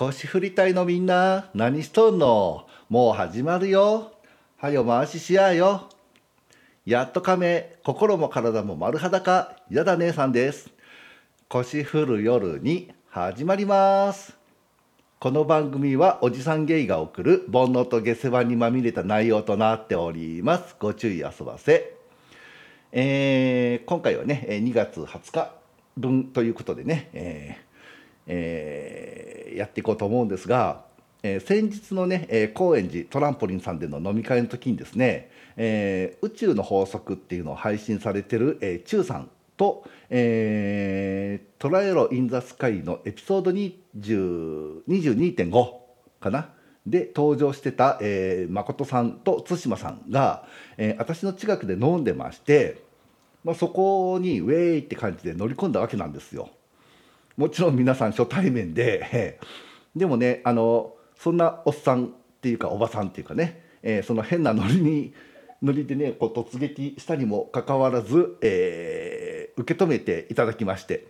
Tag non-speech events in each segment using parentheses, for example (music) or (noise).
腰振り隊のみんな、何しとんの？もう始まるよ。はよ回ししやよ。やっと亀、心も体も丸裸、やだ姉さんです。腰振る夜に始まります。この番組はおじさんゲイが送る煩悩と下世話にまみれた内容となっております。ご注意遊ばせ。えー今回はね、2月20日分ということでね、えーえーやっていこうと思うんですが、えー先日のね、えー高円寺トランポリンさんでの飲み会の時にですね、えー宇宙の法則っていうのを配信されてる、えー、チューさんと、えートライロ・イン・ザ・スカイのエピソード20 22.5かな？で登場してた、えー誠さんと対馬さんが、えー私の近くで飲んでまして、まあ、そこにウェイって感じで乗り込んだわけなんですよ。もちろん皆さん初対面で (laughs) でもねあのそんなおっさんっていうかおばさんっていうかね、えーその変なノリにノリでねこう突撃したにもかかわらず、えー受け止めていただきまして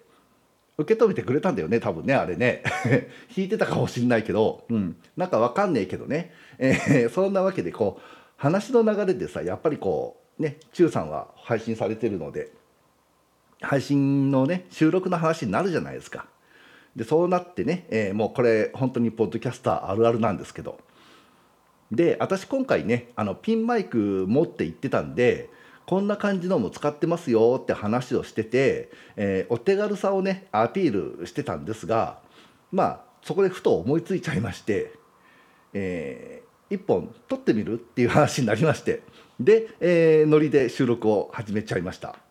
受け止めてくれたんだよね多分ねあれね。(laughs) 弾いてたかもしんないけど、うん、なんかわかんねえけどね、えーそんなわけでこう話の流れでさやっぱりこうね中さんは配信されてるので配信のね収録の話になるじゃないですか。でそうなってね、えーもうこれ本当にポッドキャスターあるあるなんですけどで私今回ねあのピンマイク持って行ってたんでこんな感じのも使ってますよって話をしてて、えーお手軽さをねアピールしてたんですがまあそこでふと思いついちゃいまして、えー一本撮ってみるっていう話になりましてで、えーノリで収録を始めちゃいました。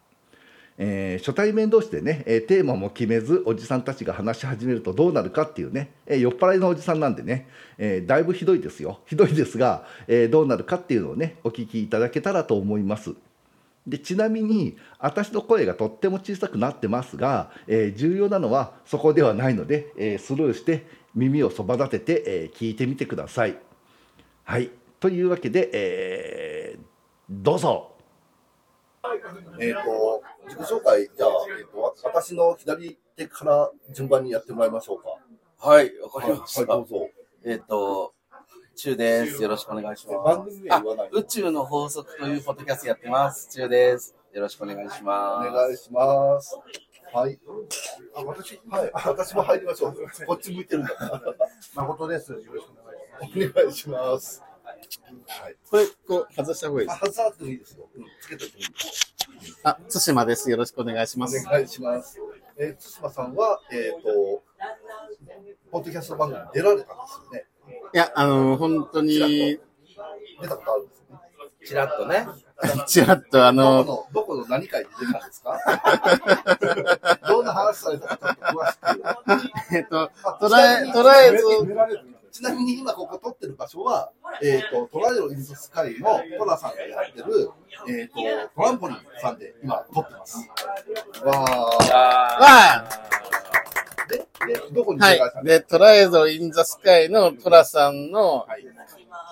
えー初対面同士でね、えテーマも決めずおじさんたちが話し始めるとどうなるかっていうね、え酔っ払いのおじさんなんでね、えだいぶひどいですよひどいですが、えどうなるかっていうのをねお聞きいただけたらと思います。でちなみに私の声がとっても小さくなってますが、えー重要なのはそこではないので、えースルーして耳をそば立てて、えー聞いてみてください。はいというわけで、えーどうぞ。えっ、と、自己紹介、じゃあ、えーと、わ私の左手から順番にやってもらいましょうか。はい、わかりました。はい、どうぞ。えっ、と、チュウです。よろしくお願いし番ます。あ組名言わない、宇宙の法則というポッドキャストやってます。チュウです。よろしくお願いしおます。願いします。はい。あ、私、はい、私も入りましょう。こっち向いてるんだ。(laughs) 誠です。よろしくお願いしお願いします。はい。これ、こう、外した方がいいであ、す。外さなくてもいいですよ。うん、つけててもいいです。あ、対馬です。よろしくお願いします。お願いします。えー、対馬さんは、えっ、と、ポッドキャスト番組に出られたんですよね。いや、あの、本当に、出たことあるんですよね。ちらっとね。ちらっとあどこの、の、どこの何回で出たんですか？(laughs) どんな話されたか詳しく。えっと、あとらえ、とらえず、ちなみに今ここ撮ってる場所は、えっ、と、トライロインズスカイのトラさんがやってる、えっ、と、トランポリンさんで今撮ってます。わー。あはで、で、どこにはい。で、トラエゾインザスカイのトラさんのはい。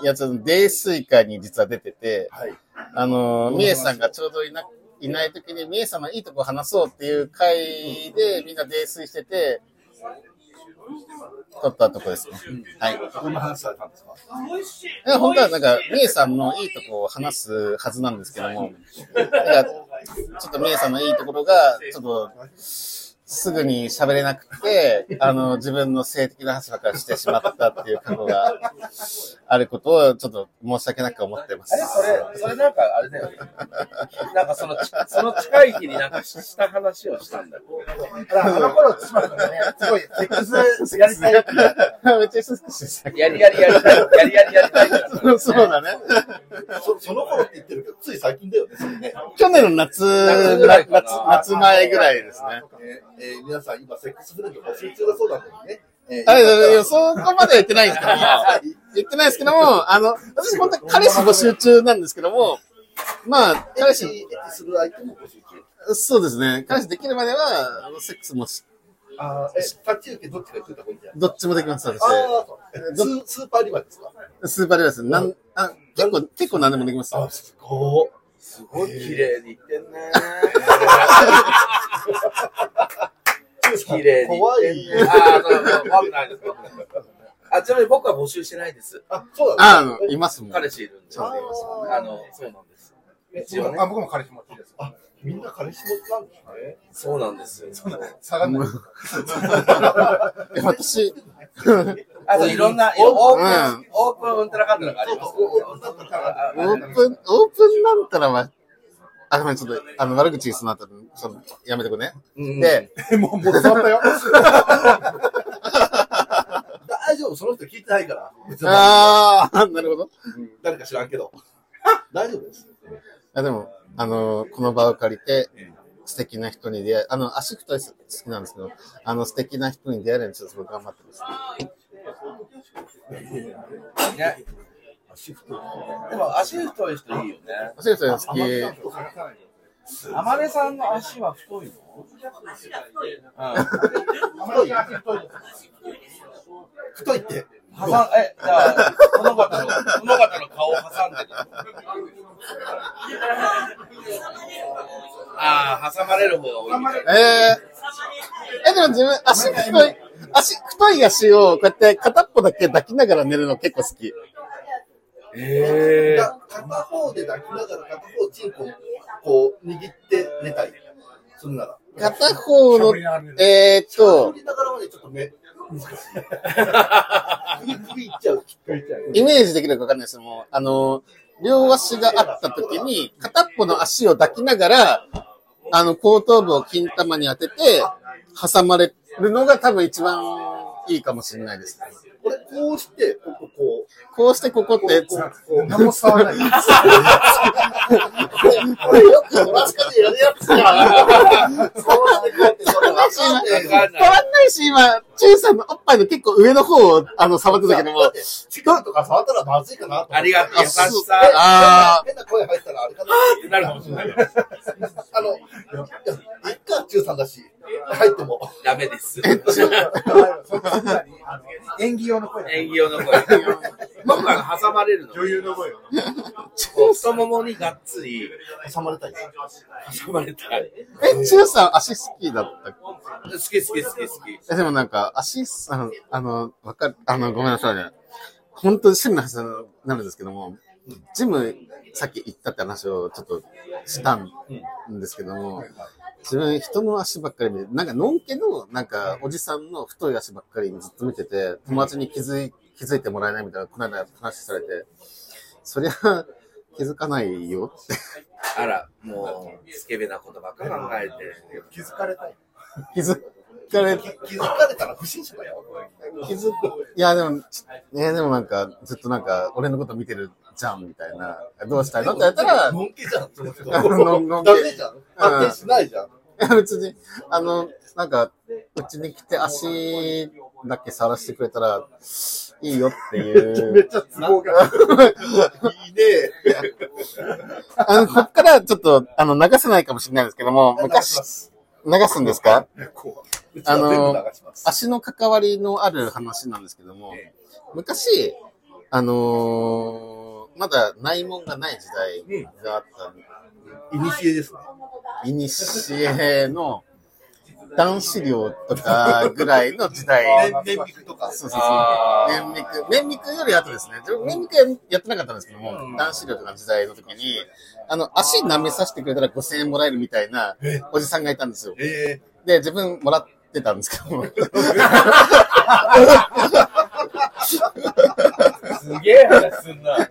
やつの泥酔会に実は出てて、はい。あの、みえさんがちょうどいないない時に、みえさんのいいとこ話そうっていう会でみんな泥酔してて、撮ったとこですね。はい。どんな話されたんですかいや本当はなんか、みえさんのいいところを話すはずなんですけども、なんか、ちょっとみえさんのいいところが、ちょっと、すぐに喋れなくて、あの、自分の性的な話ばっかりしてしまったっていう過去があることを、ちょっと申し訳なく思ってます。れそれ、それなんかあれだよね。なんかそのち、その近い日になんかした話をしたんだよ。あの頃、つまりね、すごい、セックスやりたい。めっちゃセックスした。やりやりやりたい。やりやりやりたい。そうだね。そその頃って言ってるけど、つい最近だよね。去年の夏、夏ぐらいかな夏、夏前ぐらいですね。え皆さん今、セックスフレンド募集中だそうなのにね。えーあいやいやそこまでは言ってないんですけども、(laughs) 言ってないですけども、あの、私本当に彼氏募集中なんですけども、まあ、彼氏、する相手も募集中。そうですね、彼氏できるまでは、あのセックスもし、あーえ、タッチ受けどっちか言ってた方がいいんじゃない？どっちもできます、私。あスースーパーリバーですか？スーパーレバーです。なん、あ、結構、結構何でもできます。あ、すごい。すごい綺麗に言ってんね。(laughs) 綺麗に言怖い。ああ、そうそう、怖くないです。あ、ちなみに僕は募集してないです。あ、そうあ、だあの、いますもん。彼氏いるんで。ちゃんといますあの、そうなんです。一応ねあ、。僕も彼氏持ちです。あ、みんな彼氏持ちなんですね。そうなんですよ。下がんない。え私、あといろんな、(laughs) オープうんン、オープンウントラカントラがあります。オープン、オープンなんたらは、あ、ごめん、ちょっと、あの、悪口そうになったら、ちょっと、やめてくね。うんで、(laughs) もう、もう伝わったよ。大丈夫、その人聞いてないから。あー、なるほど。うん誰か知らんけど。(laughs) 大丈夫です。あでも、あの、この場を借りて、素敵な人に出会い、あの、足太い好きなんですけど、あの、素敵な人に出会えるようにちょっとすごい頑張ってます。ね。でも足太い人いいよね。足太いの好き。天音さんの足は太いの？太いって。うん。挟ん、え、じゃあ、この方の、この方の顔を挟んでる。ああ、挟まれる方が多いみたい。えー、え、でも自分、足太い、足、太い足を、こうやって片っぽだけ抱きながら寝るの結構好き。えだ片方で抱きながら片方チンコこう握って寝たい。それなら。片方の、えーっと振、りながらはね、ちょっと目、難しい。首、首いっちゃう。首いっちゃう。イメージできるかわかんないですけども、あの、両足があった時に、片っぽの足を抱きながら、あの、後頭部を金玉に当てて、挟まれるのが多分一番いいかもしれないです。これ、こうして、ここ、ここうしてここっう、て、こう、こう、何も伝わらない。これよくトラスカでやるやつや。そうなんでこうやって、それわかんねえよ。わかんない変わんないし、今、チューさんのおっぱいの結構上の方を、あの、触ってたけどもだっ、て力とか触ったらまずいかなとありがとう、優しさ。あ変な声入ったらあれかなってなるかもしれない。あの、いっか、中さんだし、入っても。ダメです。演技用の声だ。演技用の声。僕は挟まれるの。女優の声よ。太ももにがっつり挟まれたい。挟まれたい。え、チューさん足好きだった？好き好き好き好き。え、でもなんか、足さん、あの、わかる、あの、ごめんなさいね。本当に趣味の話になるんですけども、ジム、さっき行ったって話をちょっとしたんですけども、自分人の足ばっかり見て、なんか、のんけの、なんか、おじさんの太い足ばっかりずっと見てて、友達に気づい、気づいてもらえないみたいな、この間話されて、そりゃ、気づかないよって。(laughs) あら、もう、スケベなことばっか考えて。気づかれたい。気づかれ、気気づかれたら不審者だよ。気づく。いや、でも、ね、でもなんか、ずっとなんか、俺のこと見てるじゃん、みたいな。どうしたいの？って言ったら、のんけじゃん、その人。(laughs) のんのんけダメじゃん。発展しないじゃん。(laughs) 別に、あの、なんか、うちに来て足だけ触らせてくれたら、いいよっていう。(laughs) めっちゃ都合が。いいね。あの、こっからちょっと、あの、流せないかもしれないですけども、昔。流すんですか？うちは全部流します。足の関わりのある話なんですけども、昔、あのーまだ内門がない時代があったいにしえですね。いにしえの男子寮とかぐらいの時代。年年とか。そうそうそうあ。綿密。綿密より後ですね。綿密はやってなかったんですけども、男子寮とかの時代の時に、あの、足舐めさせてくれたら5000円もらえるみたいなえ？おじさんがいたんですよ。えで、自分もらってたんですけども。(laughs) すげえ話すんな。あ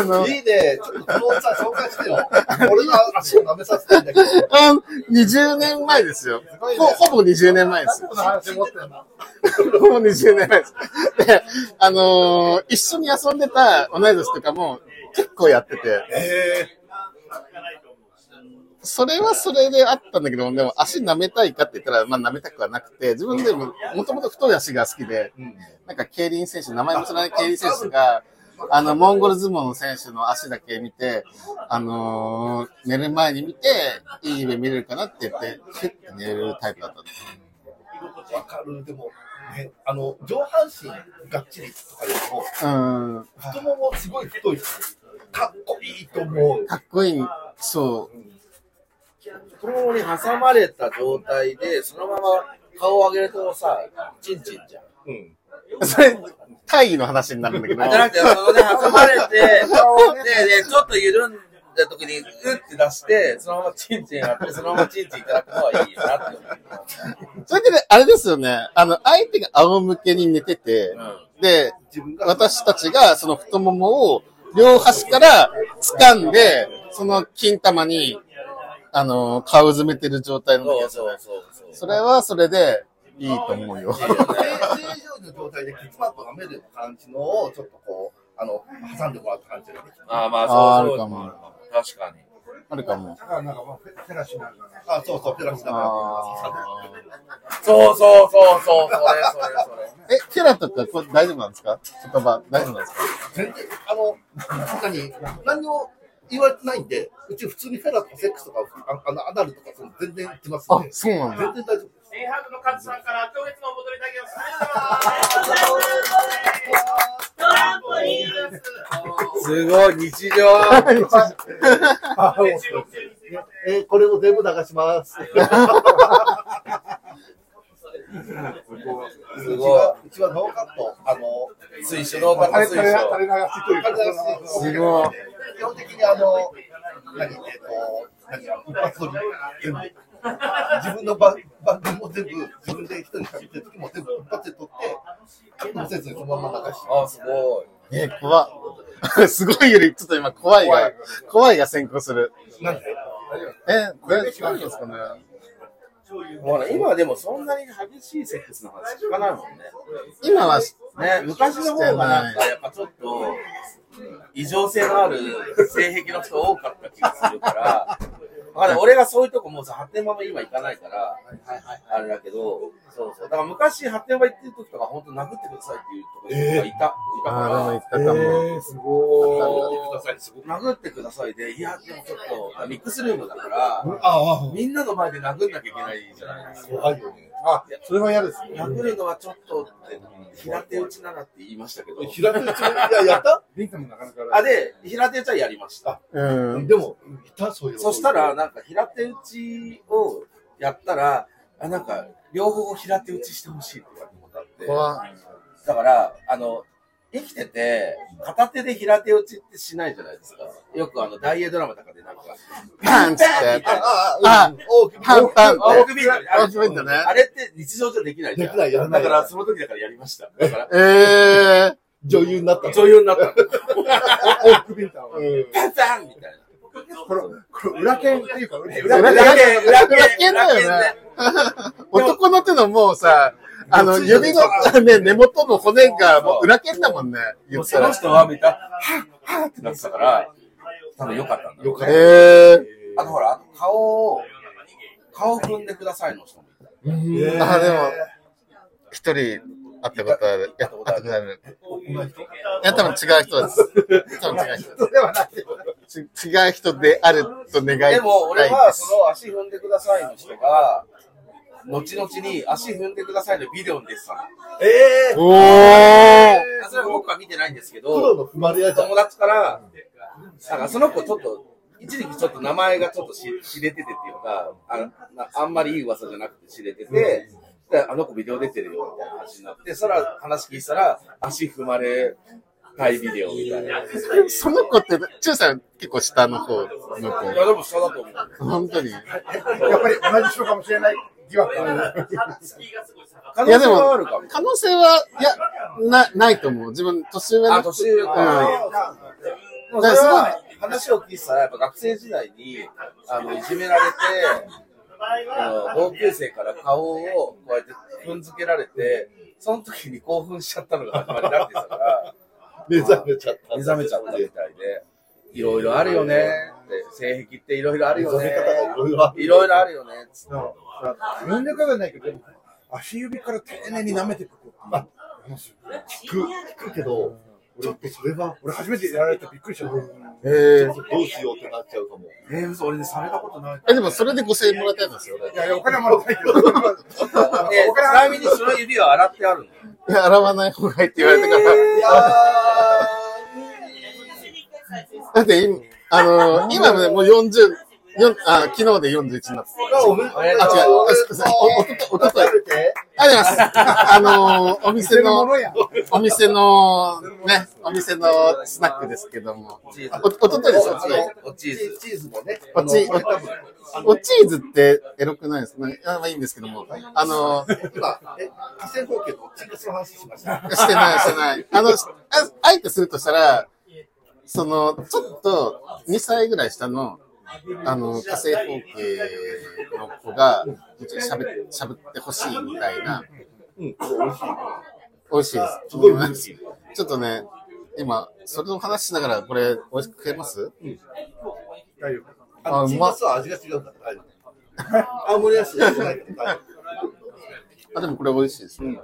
えの、いいね。ちょっとこのさん紹介してよ。俺が足を舐めさせたいんだけど。あの20年前ですよ。ほほぼ20年前です。この話持ってるな。ほぼ20年前です。で、あのー一緒に遊んでた同い年とかも結構やってて、えそれはそれであったんだけど、でも足舐めたいかって言ったら、まあ舐めたくはなくて、自分でももともと太い足が好きで、なんか競輪選手、名前も知らない競輪選手が、あの、モンゴル相撲の選手の足だけ見て、あのー寝る前に見て、いい夢見れるかなって言って、ふって寝るタイプだったんです。ー、わかる。でも、ね、あの、上半身がっちりとかよりも、うん。太ももすごい太い人かっこいいと思う。かっこいい。そう。太ももに挟まれた状態で、そのまま顔を上げるとさ、チンチンじゃん。うん。それ、大義の話になるんだけど。あじゃなくて、そのね、挟まれて、で、で、ちょっと緩んだ時に、うって出して、そのままチンチンやって、そのままチンチンいただくのはいいなって。それでね、あれですよね。あの、相手が仰向けに寝てて、で、私たちがその太ももを両端から掴んで、その金玉に、あの、顔を詰めてる状態の時そうそうそうそう。それはそれでいいと思うよ。正常の状態でちょっとこう、あの、挟んでもらった感じができる。ああ、まあ、そうそう。あるかも確かに。あるかも。だからなんかまあ、そうそう、ペラシだから。そうそうそうそう、それそれそれ。え、フェラとかこれ大丈夫なんですか？言葉大丈夫なんですか？全然、あの、中に、何も言われてないんで、うち普通にフェラとかセックスとか、ああのアナルとか、その全然言ってますあんで、、そうなんだ。全然大丈夫です。のカズさんから今月のお戻りだけをす。す。ごい、日常。あ、えーこれを全部流します。すごい。うちはノーカット、あの、水晶の方水垂れ垂れ垂。れ流しというか。すごい。基本的にあの、何、えっ、と、何、一発撮り、全部。自分の番番組も全部、自分で一人喋ってる時も全部一発で撮って、乗せずにそのまま流して。あ、すごい。え、怖。すごいより、ちょっと今怖いが、怖いが先行する。なんでえ、これ、何ですかね。ほら、今でもそんなに激しいセックスの話聞かないもんね。今は、ね、昔の方がなんか、やっぱちょっと、異常性のある性癖の人多かった気がするから、俺がそういうとこもうさ、発展場も今行かないから、あれだけど、そうそう。だから昔発展場行ってる時とか、本当殴ってくださいっていうところがいた。いたああ、でもか言ったかも。えー、すごら、殴ってくださいで、いや、でもちょっと、ミックスルームだから、ああ、みんなの前で殴んなきゃいけないじゃないですか。怖いよね。あ、それは嫌ですね。殴るのはちょっとって、平手打ちならって言いましたけど、平手打ち、いや、(laughs) やった？リンクもなかなか。あ、で、平手打ちはやりました。うん。でも、いた、そういう。そしたら、、なんか平手打ちをやったら、あなんか、両方平手打ちしてほしいって言われたことあって。だから、あの、生きてて、片手で平手打ちってしないじゃないですか。よくあの、大英ドラマとかでなんか、パンツって。あ、あ、ああ、大きい。パンパンって。大首ビートねあれって日常じゃできないじゃん。できないやらないだから、その時だからやりました。だから、ええ女優になった。女優になったの。オークビンターは。パンパンみたいな。これ、これ裏剣っていうか、裏剣、裏剣だよね (laughs) 男の手のもうさ、あの、指の、ね、根元の骨がもう裏剣だもんね。言ったら。その人は見た、はっ、はっってなってたから、多分良かったんだろうねよかった。ええあとほら、あと顔を、顔踏んでくださいの人もいた。あ、でも、一人会ったことある。やったことある。いや、多分違う人です。多分違う人。ではない。ち (laughs) 違う人であると願いたいでも俺は。その足踏んでくださいの人が、後々に足踏んでくださいのビデオに出てたの。ええおーあそれは僕は見てないんですけど、の踏まれ屋じゃん友。達から、なんかその子ちょっと、一時期ちょっと名前がちょっとし知れててっていうか、あなあんまりいい噂じゃなくて知れてて、であの子ビデオ出てるよみたいな話になって、それは話聞いたら、足踏まれたいビデオみたいな。いその子って、チューさん結構下の方の子。や、でも下だと思う。本当に。やっぱり同じ人かもしれない疑惑がある。いやでも。可能性は、いや、な、ないと思う。自分、年上のあ、年上か。でもそれは話を聞いてたら、やっぱ学生時代に、あの、いじめられて、あの同級生から顔をこうやって踏んづけられて、その時に興奮しちゃったのが始まりだってたから、(laughs) 目覚めちゃった。目覚めちゃったみたいで、いろいろあるよねって、性癖っていろいろあるよねいろいろある。いろいろあるよねっつってみんなからないけど、足指から丁寧に舐めていくことあ話聞く、聞くけど、ちょっとそれは、俺初めてやられてびっくりした。えどうしようってなっちゃうかも。えー、嘘、俺ね、されたことない。え、でもそれで5000円もらったんですよ。いやいや、お金はもらってないけど。(laughs) えちなみにその指は洗ってあるのいや、洗わない方がいいって言われたから。だって今、あのー今ね、もう40、よんあ、昨日で41になった。あ、違う。お、おとと、おととい。ありがとうございます。あのー、お店の。お店の、ね、お店のスナックですけども。あお、おとといです、おととい。おチーズ。チーズもね。おチあのこれ多分おチーズってエロくないですかあまあいいんですけども。あのー、今、え、火星方形とチーズの話しました。してない、してない。あの、ああえてするとしたら、その、ちょっと、2歳ぐらい下の、あの、火星方形の子が、しゃべ、しゃべってほしいみたいな。うん、美味しい。美味しいです。すごい美味しい。ちょっとね、今、それの話しながら、これ、美味しく食えます？大丈夫。あうまーズは味が違うから大丈夫。青森はしないあ、でもこれ美味しいです。夫。うん。ね。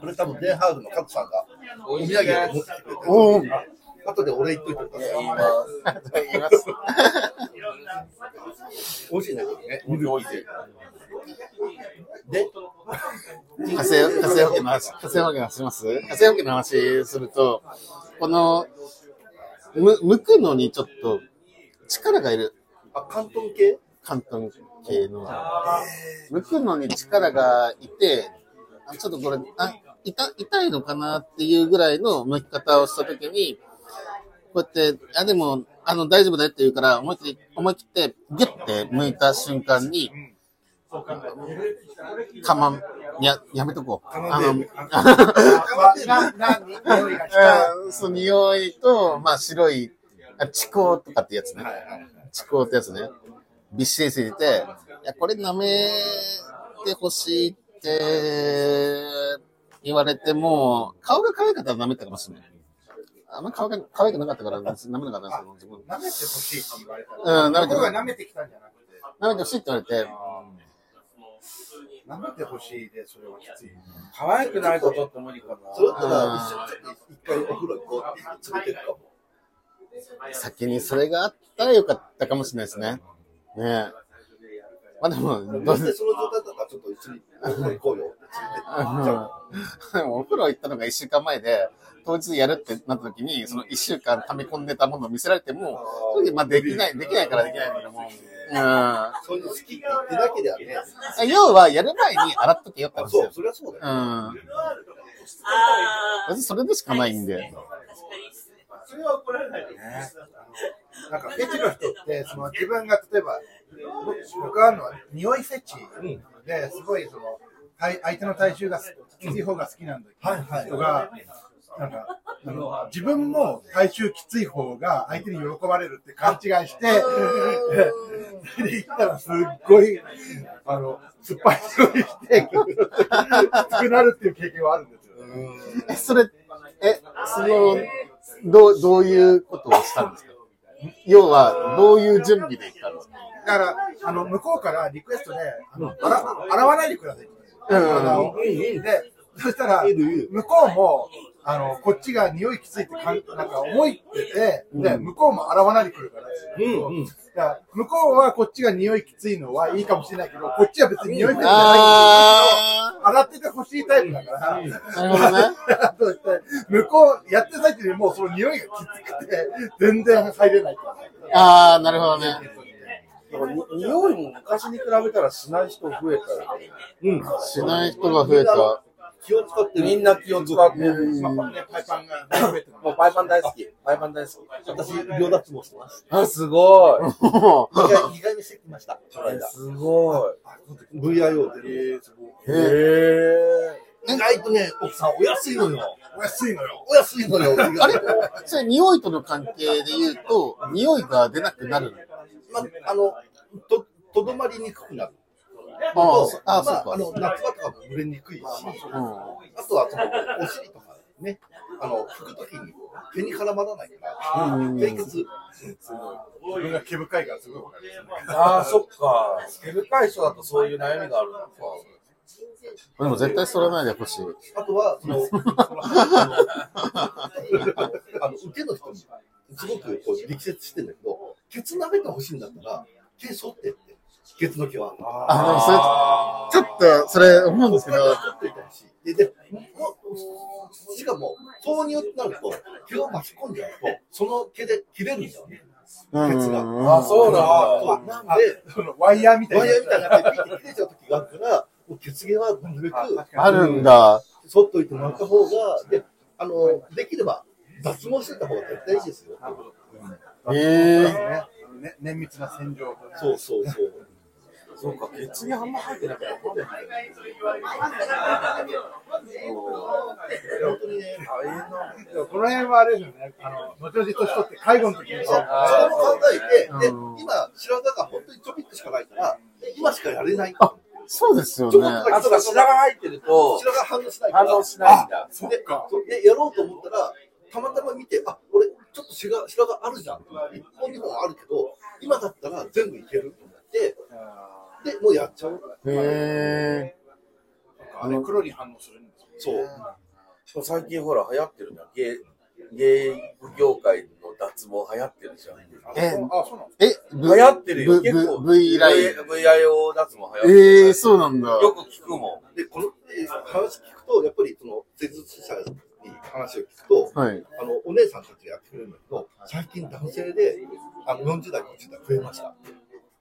これ多分、デンハーグのカツさんがお土産で持ってくれてる。後でお礼言っといてください。言います。美味しいね、これね。美味しい。で、火星、火星保険の話、火星保険の話します？火星保険の話すると、この、む、剥くのにちょっと力がいる。あ、関東系？関東系の。剥くのに力がいて、あちょっとこれ、あ、痛、痛いのかなっていうぐらいの剥き方をしたときに、こうやって、あ、でも、あの、大丈夫だよって言うから、思い切って、思い切って、ギュッて剥いた瞬間に、かまん、や、やめとこう。あの、そう、匂いと、まあ、白い、あ遅行とかってやつね。遅行ってやつね。びっしりついてて、いや、これ舐めてほしいって言われても、顔が可愛かったら舐めたかもしれない。あんま顔が可愛くなかったから、舐めなかったんですけど、自分。舐めてほしいって言われた。うん、舐めて僕が舐めてきたんじゃなくて、舐めてほしいって言われて、舐めてほしいで、それはきつい。可愛くないとちょっと無理かな。それだったら、一緒に一回お風呂行こうって連れてくかも。先にそれがあったらよかったかもしれないですね。ねえ。まあでも、どうどうしてその状態だったらちょっと一緒にお風呂行こうよって連れてって。じゃあでもお風呂行ったのが一週間前で、当日やるってなった時に、その一週間溜め込んでたものを見せられても、正直まあできない、できないからできないんだけども、そういうの好きって言ってなければね。うん。要は、やる前に洗っとけよって話そう、よ。それはそうだよ。うん。別にそれでしかないんで。それは怒られないよね。なんかフェチの人って、その自分が例えば、僕はあるのは匂いフェチで、すごいその、はい相手の体臭がきつい方が好きなんだ人が、なんか、あの自分も体臭きつい方が相手に喜ばれるって勘違いして、それで行ったらすっごい、あの、酸っぱいそうにして、きつくなるっていう経験はあるんですよ。え、それ、え、その、どう、どういうことをしたんですか？要は、どういう準備で行ったんですかだから、あの、向こうからリクエストで、あの、洗洗わないでください。うん。で、そしたら、向こうも、あの、こっちが匂いきついってかん、なんか思いってて、で、向こうも洗わないでくるから。うんうん。だから向こうはこっちが匂いきついのはいいかもしれないけど、こっちは別に匂いきついじゃないあ洗っててほしいタイプだから。ー、(laughs) なるほどね。そうして向こう、やってる最中にもうその匂いがきつくて、全然入れないから。あー、なるほどね。でもに匂いも昔に比べたらしない人増えたよね。うん。しない人が増えた。気を使ってる。みんな気を使ってパイパンがもうパイパン大好き。パイパン大好き。私、両脱毛してます。あ、すごい。意外意外にしてきました。すごい。VIO で。へえ。意外とね、奥さんお安いのよ。お安いのよ。お安いのよ。あれ？それ、匂いとの関係で言うと、匂いが出なくなるまあ、あの、と、とどまりにくくなる。あーそああ、そうあの、夏場とかも蒸れにくいし、か。あとはその、お尻とかね、あの、拭くときに手に絡まらないから、うん清潔。自分が毛深いからすごいわかる。ああ、そっか。毛深い人だとそういう悩みがあるのか。でも絶対それないでほしい。あとは、その、あの、受けの人に、すごくこう力説してんだけど、ケツ舐めてほしいんだったら、手剃ってって、ケツの毛は。あ、でもそれ、ちょっと、それ思うんですけど、取っといてほしい。で、で、もしかも、豆乳ってなると、毛を巻き込んじゃうと、その毛で切れるんだよね。うん鉄が。あ、そうだ。なんで、ワイヤーみたいな。ワイヤーみたいになってピッて切れちゃう時があるから、もう血毛はなるべくあるんだ。剃っといてもらった方が、で、あの、できれば脱毛してた方が絶対いいですよ。へえ。ねね綿密な洗浄。そうそうそう。そうか、血毛あんま入ってなくて分かんない。本当にね、この辺はあれですよね。あの、後々年取って介護の時に。そうそれも考えて、で、今、白髪が本当にちょびっとしかないから、今しかやれない。そうですよね。あ、そうか、白髪入ってると、白髪反応しないから。反応しないんだ。そっでか。でやろうと思ったら、たまたま見て、あ、俺、ちょっと白髪あるじゃん。一本二本あるけど、今だったら全部いけると思って、で、もうやっちゃう。へえ。あれ黒に反応するんですよ。そう。最近ほら流行ってるじゃん。ゲイ、ゲイ業界の脱毛流行ってるじゃん。え、あ、そうなんですえ、流行ってるよ。ブ結構。V- V ライン。VIO 脱毛流行ってる。ええ、そうなんだ。よく聞くもん。で、この、えー話聞くと、やっぱりその、施術者に話を聞くと、はい。あの、お姉さんたちがやってくれるんだけど、最近男性で、あの、40代、50代増えました。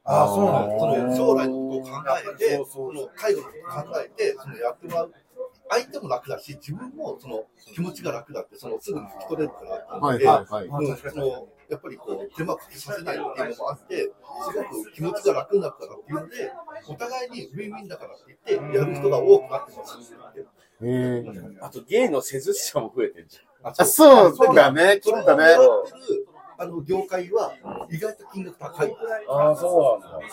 あそうなんだその将来のことを考えて、その介護のことを考えて、そのやってもらう。相手も楽だし、自分もその気持ちが楽だって、そのすぐに拭き取れるから。はいはいはい。うんそのやっぱりこう手間かけさせないっていうのもあって、すごく気持ちが楽になるからっていうので、お互いにウィンウィンだからって言って、やる人が多くなってます。へえ。あと、ゲイの施術者も増えてるじああ、そうだね。それを聞いたね。あの業界は意外と金額高い。ああ、そうなんだ。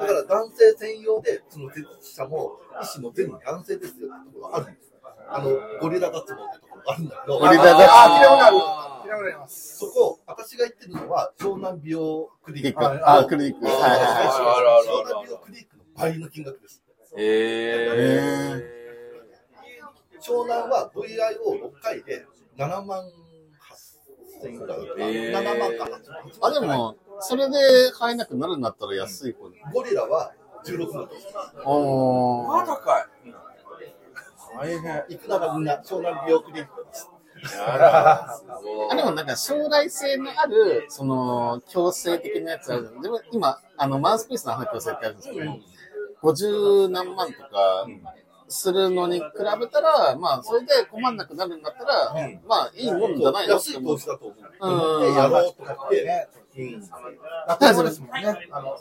だから男性専用で、その施術者も医師も全部男性ですよってところがあるんです。あの、ゴリラ脱毛ってところがあるんだけど、ゴリラ脱毛あ、聞いたことある。聞いたことあります。そこ、私が言ってるのは湘南美容クリニック。ああ、クリニック。はいはいあるあるある湘南美容クリニックの倍の金額です。え湘南は VIO6 回で7万8000円ぐらいだった。へー7万か8あ、万でも、それで入えなくなるんだったら安い方で。ゴリラは16万です。ー。まおー。だかい。大変。行くならみんな湘南美容クリニックです。あ、でもなんか将来性のある、その、強制的なやつある。でも今、あの、マウスピースの話強制ってあるんですけど、50何万とかするのに比べたら、まあ、それで困んなくなるんだったら、まあ、いいもんじゃないのって安い投資だと思う。うんで、やろうと思って、ね。うん脱毛ですもんね。あの、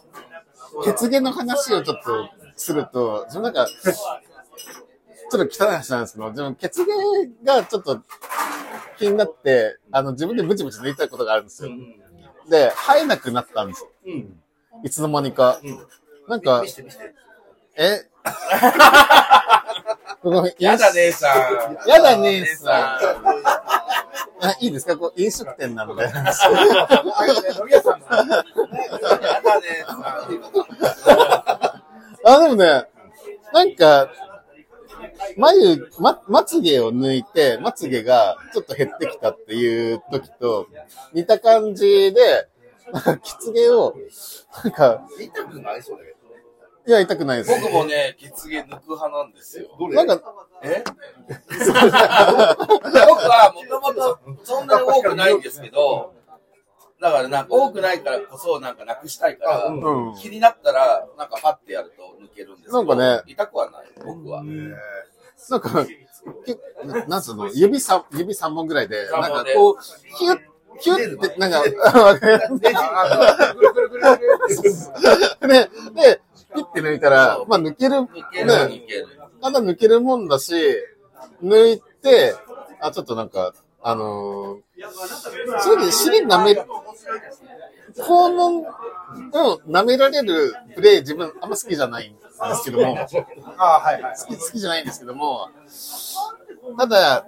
血毛の話をちょっとすると、自分なんか、ちょっと汚い話なんですけど、自分血毛がちょっと気になって、あの、自分でブチブチ抜いたことがあるんですよ。で、生えなくなったんですよ。うん。いつの間にか。なんか見、して見して。え？(laughs) やだ、姉さん。やだ姉さん。あいいですか？こう飲食店なんで。やだ、姉さん。あ、でもね、なんか、眉、ま、まつげを抜いて、まつげがちょっと減ってきたっていう時と、似た感じで、なんか、きつげを、なんか、痛くない？それ。いや、痛くないです。僕もね、血毛抜く派なんですよ。どれ？なんか、え？僕はもともとそんなに多くないんですけど、だからなんか多くないからこそなんかなくしたいから、うん。気になったらなんかパッてやると抜けるんですけど、なんかね痛くはない、僕は。なんか、けななんつうの、指三、指三本ぐらいで、なんかこう、ヒュッ、ヒュッって、なんか、(laughs) わかる。ぐるぐるぐるぐるで、で、ピッて抜いたら、まあ抜ける、ね。ただ抜けるもんだし、抜いて、あ、ちょっとなんか、あのー、それで尻舐める、肛門を舐められるプレイ自分あんま好きじゃないんですけども、(laughs) あはいはい。好き好きじゃないんですけども、ただ、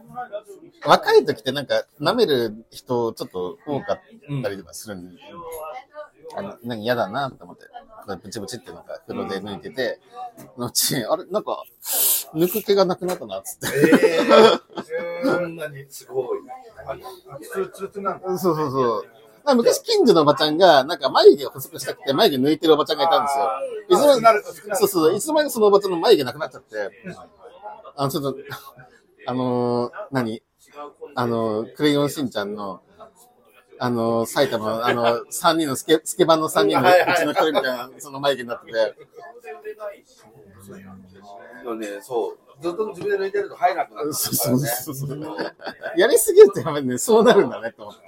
若い時ってなんか舐める人ちょっと多かったりとかするんで、あのなんか嫌だなと思って、ブチブチってなんか風呂で抜いてて、のうち、あれ、なんか、抜く毛がなくなったな、つって。えー、そんなにすごい。ツルツなんだ。そうそうそう。昔近所のおばちゃんが、なんか眉毛を細くしたくて眉毛抜いてるおばちゃんがいたんですよ。いつの薄くなる薄くなるそうそう、いつの間にかそのおばちゃんの眉毛なくなっちゃって、あの、ちょっと、あのー何？あのークレヨンしんちゃんの、あの、埼玉の、あの、三人のスケ、スケバンの三人のうちの一人みたいな、その眉毛になってて、でもね、そう。ずっと自分で抜いてると入らなくなってそうくるからね。そうそうそう。やりすぎるとやっぱりね、そうなるんだねと思って。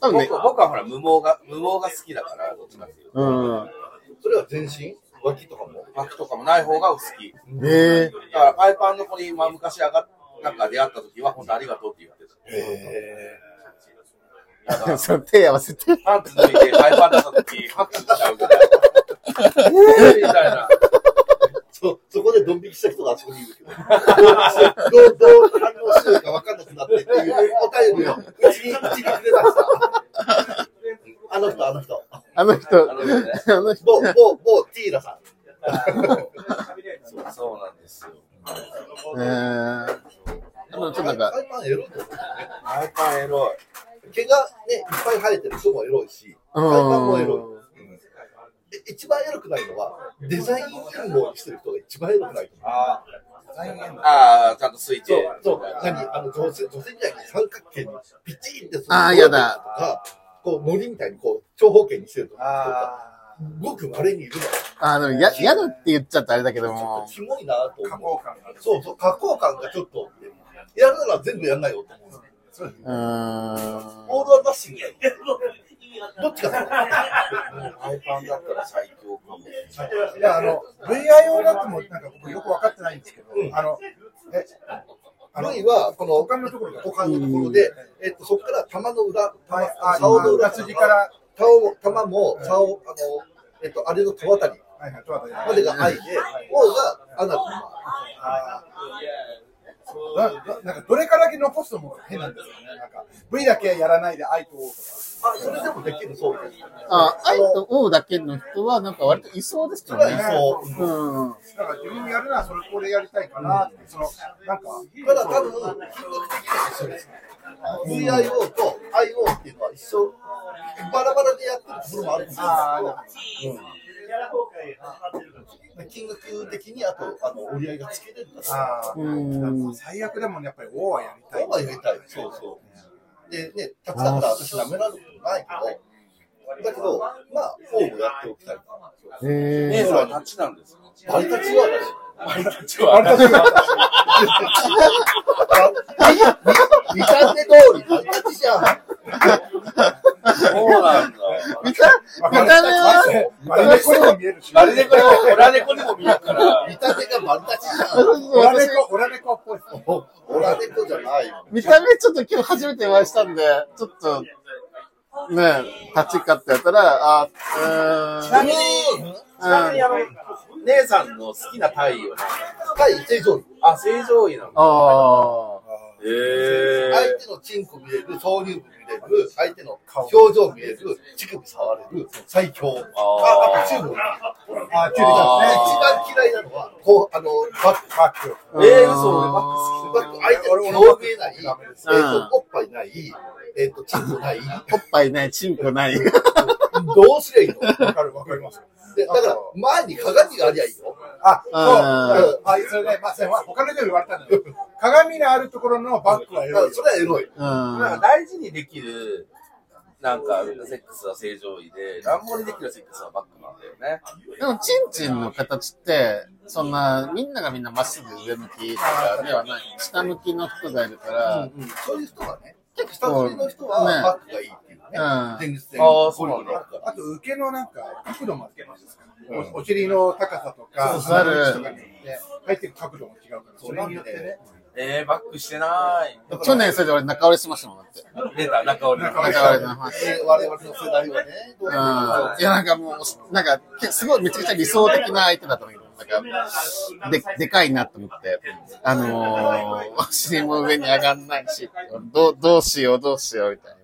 多分ね、僕僕はほら、無毛が、無毛が好きだから、どっちかっていうと。うん。それは全身？脇とかも？枠とかもない方が好き。えだから、パイパンの子に、まあ、昔上がっ、なんか出会った時は、本当ありがとうって言ってた。へえ (laughs) その手合わせて。パンツ脱いで、パイパン出した時、拍手しちゃうぐらい。えーみたいな。そ、そこでドン引きした人があそこにいるけど。どう、どう反応してるか分かんなくなってっていうお便りを、うちに、うちにくれた人。あの人、あの人。あの人、あのねあの人、某、某、某ティーラさん。そうそうなんですよ。えー、でもちょっとなんか、パイパンエロいと思う。パイパンエロい。毛がね、いっぱい生えてる人もエロいし、パイパンもエロい。うんで一番エロくないのは、デザイン変更にしてる人が一番エロくないと思う。ああ、ちゃんとスイッチ。そう、何？あの、女性、女性みたいに三角形にピチンってするあーやだとか、こう、糊みたいにこう、長方形にしてるとか、あごく稀にいるの。あの、や、嫌だって言っちゃったあれだけども、キモいなと加思う。工感が。そうそう、加工感がちょっと、やるなら全部やんないよと思う。うーん。オールはダッシングやる。どっちかイパンだったら最強かも。いや、あの、VIO だとも、なんか僕よく分かってないんですけど、あの、え、V は、この、他のところが、股間のところで、えっと、そこから玉の裏、玉あ、竿の裏。裏筋から、玉も、竿、あの、えっと、あれの戸あたりまでが愛で、王がアナルのなななんかどれからだけ残すのも変なんですよね。なんか V だけやらないで愛と O とか。あ、それでもできるそうです。あ、愛と O だけの人は、なんか割といそうですそれはよね。そう。うん。だから自分やるならそれこれやりたいかなって、その、なんか、ただ多分、金額的には一緒です。VIO と IO っていうのは一緒、バラバラでやってるところもあるんですうん金額的にあと、あの、折り合いがつけれるから、あうーん。最悪でもやっぱり O はやりたい。オーバーやりたい。そうそう。でね、たくさんから私舐められることないけど、だけど、まあ、オーもやっておきたい。へ姉さんはタッチなんですかバリ立ちは、バリタッチは。(laughs) 見た目通りじゃん。そうなんだ。見た、見た目は、マリネコにも見えるし。バリネコにも、オラネコにも見えるから。見た目がバリ立ちじゃん。オラネコ、オラネコっぽい。オラ猫じゃないよ。見た目ちょっと今日初めてお会いしたんで、ちょっと、ね立ちかってやったら、あ、うーん。ちなみに、ちなみにあの、姉さんの好きな体位は？何はい、正常位。あ、正常位なの。あへ相手のチンコ見れる、挿入部見れる、相手の表情見れる、乳首触れる、最強。あ、あとチューブ。あ、キュウリあだ一番嫌いなのは、こう、あの、バック。バック。ー。えー、嘘、俺バック好き。バック、相手の顔見えない、えっうんと、おっぱいない、えっと、チンコない。おっぱいない、チンコない。(laughs) どうすりゃいいの？わかる、わかります。でだから、前に鏡がありゃいいよ。あ、そう。ああ、それで、まあ、それは他の人に言われたんだよ。鏡があるところのバックはエロいよ。それはエロい。うん。なんか大事にできる、なんか、セックスは正常位で、乱暴にできるセックスはバックなんだよね。でも、チンチンの形って、そんな、みんながみんなまっすぐ上向きとかではない。下向きの人がいるから、そういう人はね、結構下取りの人はバックがいいね。うん前立腺。ああそうなんだあと、受けのなんか、角度もあるじゃないですか。おお尻の高さとか、そうそうあるとかによって、入ってる角度も違うから、それによってね。えー、バックしてない。去年それで俺仲折れしましたもん、だって。出た、中折り。中折り仲折れの話。えー我々の世代はね、どううん。いや、なんかもう、なんか、けすごいめちゃくちゃ理想的な相手だったんだけど、なんか、で、でかいなと思って、あのー、お尻も上に上がんないし、どう、どうしよう、どうしよう、みたいな。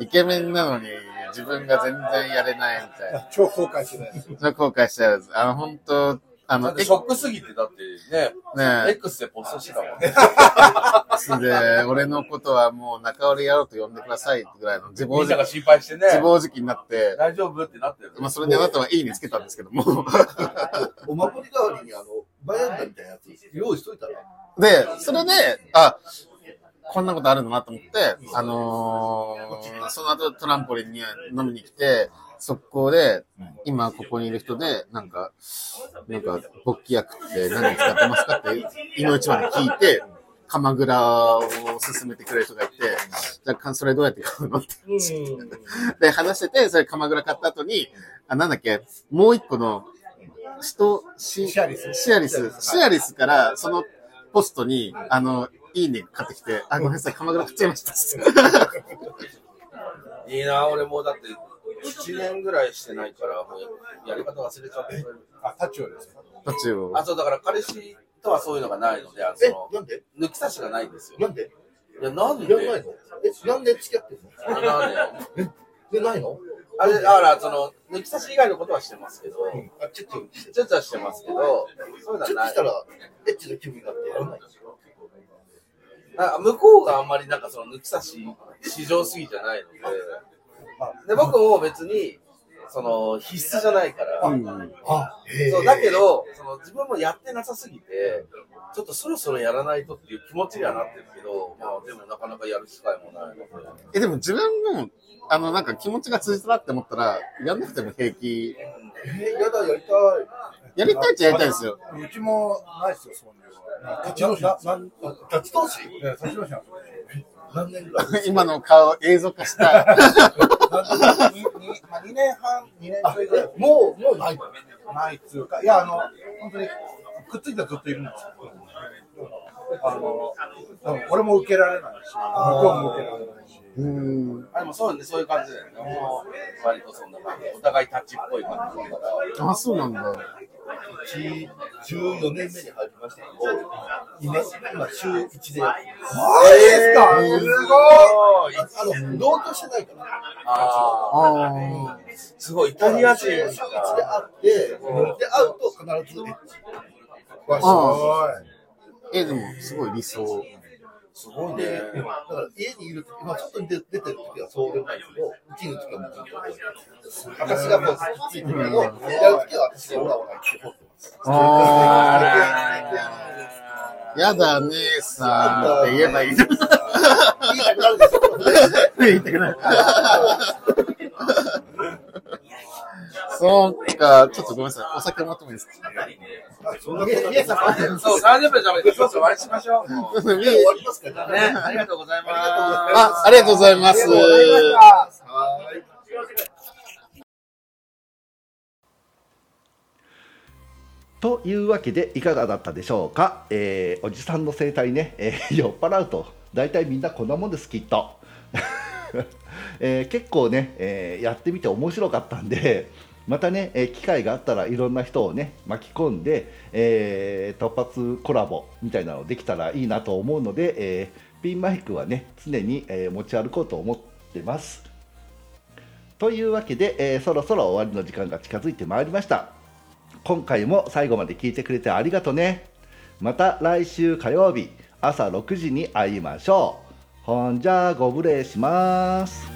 イケメンなのに、自分が全然やれないみたいな。超後悔してない。ちょっと後悔してる。あの、本当あの、ショックすぎて、だってね、ね X でポストしてたもんね。で、俺のことはもう中折りやろうと呼んでくださいってぐらいの自暴自みんなが心配してね、自暴自棄になって、大丈夫ってなってる。まあそれであなたはいいにつけたんですけども。(laughs) お守り代わりに、あの、バヤンダみたいなやつ用意しといたら。で、それで、あ、こんなことあるの？なと思って、あのーその後トランポリンに飲みに来て、速攻で、今ここにいる人で、なんか、なんか、勃起薬って何に使ってますかって、今の一番に聞いて、鎌倉を勧めてくれる人がいて、じゃあ、それどうやって買うの？って。(laughs) で、話してて、それ鎌倉買った後に、あ、なんだっけ、もう一個の、人、シシアリス。シアリス。シアリスから、そのポストに、あの、いいね買ってきて、あ、ごめんなさい、鎌倉買っちゃいました。(laughs) いいな、俺もうだって、7年ぐらいしてないから、もうやり方忘れちゃって。あ、タチオですか？どっちを。あ、そう、だから彼氏とはそういうのがないので、あのなんで？抜き差しがないんですよ。なんで？いや、なんで？やらないの？え、なんで付き合ってんの？なんでで、ないの？あれ、だから、その、抜き差し以外のことはしてますけど、うん。あ、チュッチュして。ちょっとはしてますけど、そういうのはないチュッチュした。ら、エッチな気分になってやらないなんか向こうがあんまりなんかその抜き差し、市場すぎじゃないので、で、僕も別に、その、必須じゃないから、そう、だけど、その自分もやってなさすぎて、ちょっとそろそろやらないとっていう気持ちにはなってるけど、まあでもなかなかやる機会もないので。え、でも自分も、あの、なんか気持ちが通じたなって思ったら、やんなくても平気。えー、やだ、やりたい。やりたいっちゃやりたいですよ。うちもないですよ、そんなの。立ち同士な、なん、立ち同士いや、立ち同士なんですよ。何年ぐらい今の顔映像化した。ににまあ2年半、2年ちょいぐらい。もう、もうないのないっつうか、いや、あの、本当に、くっついたらずっといるんですけど、あの、うん俺も受けられないし、向こうも受けられないし。うん。あでもそうね、そういう感じだよね。もう割とそんな感じ。お互いタッチっぽい感じだから。あ、そうなんだ。うち14年目に入りましたけど、今、今、週1で。マジですかすごいあの、同居してないから。あああ、すごい、イタリア人週1で会って、で、会うと必ずエッチ。わ、すごい。え、でも、すごい理想。すごいね。だから家にいるとき、まあ外に出出てるときはそうでもないけど、うちにいるときはもうずっと私がもうついてるけど、やるときは私がオラオラ言って。やだ、姉さんって言えばいい。言いたくなるでしょ。言いたくない。そうか、ちょっとごめんなさい。お酒持ってもいいですかそんなことない。そう、30分じゃなくて、そろそろ終わりしましょう。もう終わりますからね、ありがとうございます。あ、ありがとうございます。というわけでいかがだったでしょうか、えーおじさんの生態ね、えー酔っ払うと。大体みんなこんなもんですきっと、(laughs) えー結構ね、えーやってみて面白かったんでまたね、えー機会があったらいろんな人をね巻き込んで、えー突発コラボみたいなのできたらいいなと思うので、えーピンマイクはね常に、えー持ち歩こうと思ってます。というわけで、えーそろそろ終わりの時間が近づいてまいりました。今回も最後まで聞いてくれてありがとね。また来週火曜日朝6時に会いましょう。ほんじゃご無礼します。